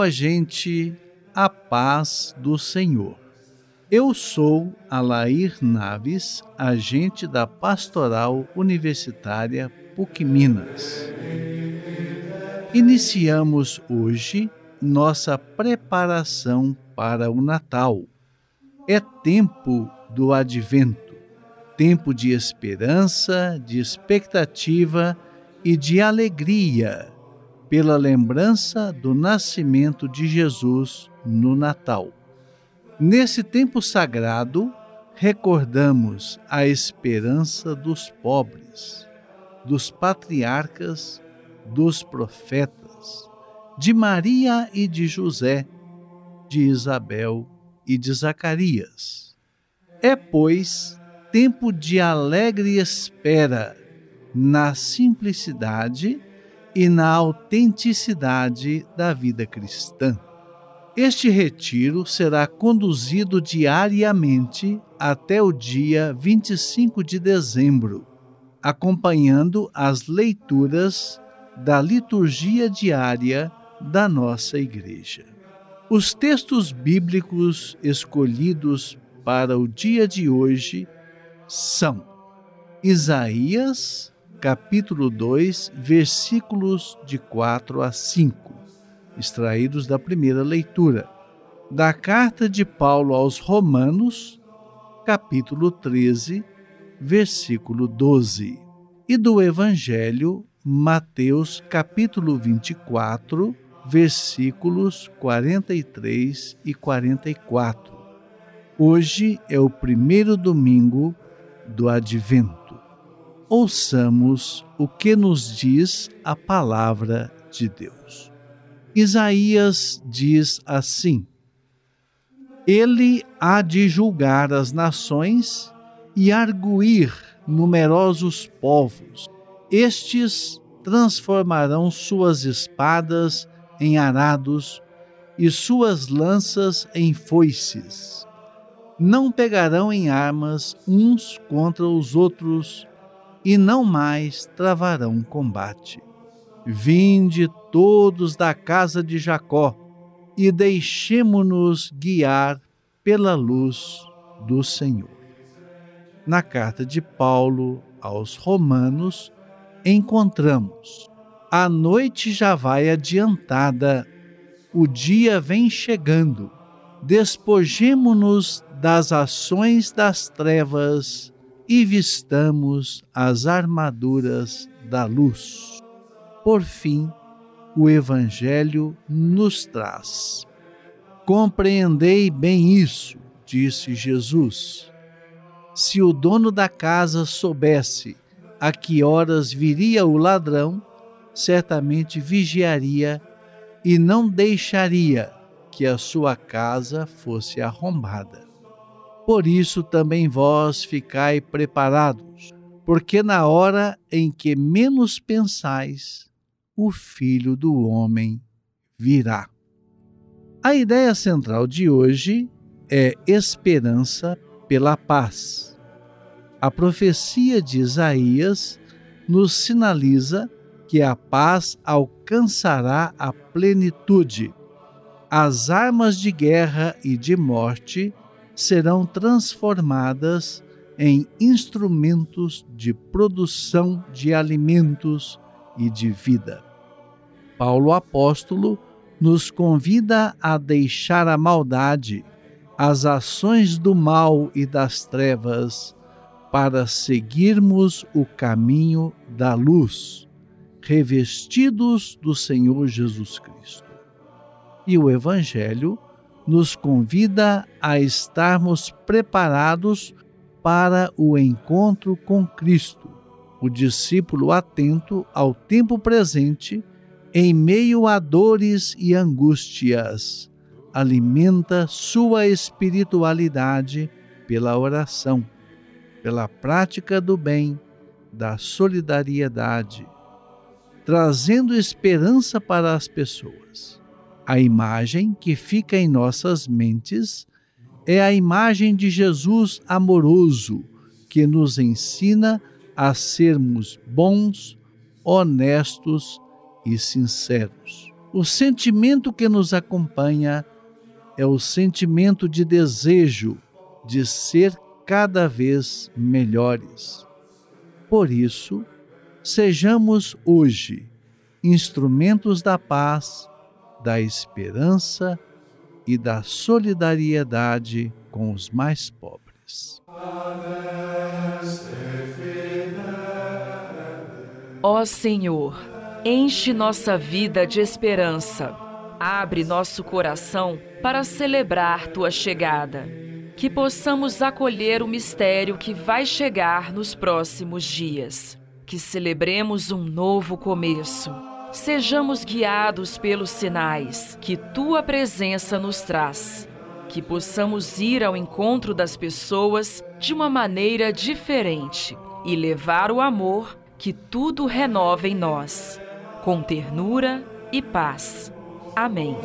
a gente a paz do Senhor. Eu sou Alair Naves, agente da Pastoral Universitária PUC Minas. Iniciamos hoje nossa preparação para o Natal. É tempo do advento, tempo de esperança, de expectativa e de alegria pela lembrança do nascimento de Jesus no Natal. Nesse tempo sagrado, recordamos a esperança dos pobres, dos patriarcas, dos profetas, de Maria e de José, de Isabel e de Zacarias. É, pois, tempo de alegre espera na simplicidade e na autenticidade da vida cristã. Este retiro será conduzido diariamente até o dia 25 de dezembro, acompanhando as leituras da liturgia diária da nossa Igreja. Os textos bíblicos escolhidos para o dia de hoje são Isaías capítulo 2, versículos de 4 a 5, extraídos da primeira leitura, da carta de Paulo aos Romanos, capítulo 13, versículo 12, e do Evangelho, Mateus, capítulo 24, versículos 43 e 44. Hoje é o primeiro domingo do Advento ouçamos o que nos diz a palavra de Deus. Isaías diz assim: Ele há de julgar as nações e arguir numerosos povos. Estes transformarão suas espadas em arados e suas lanças em foices. Não pegarão em armas uns contra os outros, e não mais travarão combate. Vinde todos da casa de Jacó e deixemo-nos guiar pela luz do Senhor. Na carta de Paulo aos Romanos, encontramos: a noite já vai adiantada, o dia vem chegando. Despojemo-nos das ações das trevas e vistamos as armaduras da luz. Por fim, o Evangelho nos traz. Compreendei bem isso, disse Jesus. Se o dono da casa soubesse a que horas viria o ladrão, certamente vigiaria e não deixaria que a sua casa fosse arrombada. Por isso também vós ficai preparados, porque na hora em que menos pensais, o Filho do Homem virá. A ideia central de hoje é esperança pela paz. A profecia de Isaías nos sinaliza que a paz alcançará a plenitude. As armas de guerra e de morte serão transformadas em instrumentos de produção de alimentos e de vida. Paulo apóstolo nos convida a deixar a maldade, as ações do mal e das trevas, para seguirmos o caminho da luz, revestidos do Senhor Jesus Cristo. E o Evangelho nos convida a estarmos preparados para o encontro com Cristo, o discípulo atento ao tempo presente, em meio a dores e angústias, alimenta sua espiritualidade pela oração, pela prática do bem, da solidariedade, trazendo esperança para as pessoas a imagem que fica em nossas mentes é a imagem de Jesus amoroso, que nos ensina a sermos bons, honestos e sinceros. O sentimento que nos acompanha é o sentimento de desejo de ser cada vez melhores. Por isso, sejamos hoje instrumentos da paz, da esperança e da solidariedade com os mais pobres. Ó Senhor, enche nossa vida de esperança. Abre nosso coração para celebrar tua chegada. Que possamos acolher o mistério que vai chegar nos próximos dias. Que celebremos um novo começo. Sejamos guiados pelos sinais que tua presença nos traz. Que possamos ir ao encontro das pessoas de uma maneira diferente e levar o amor que tudo renova em nós, com ternura e paz. Amém.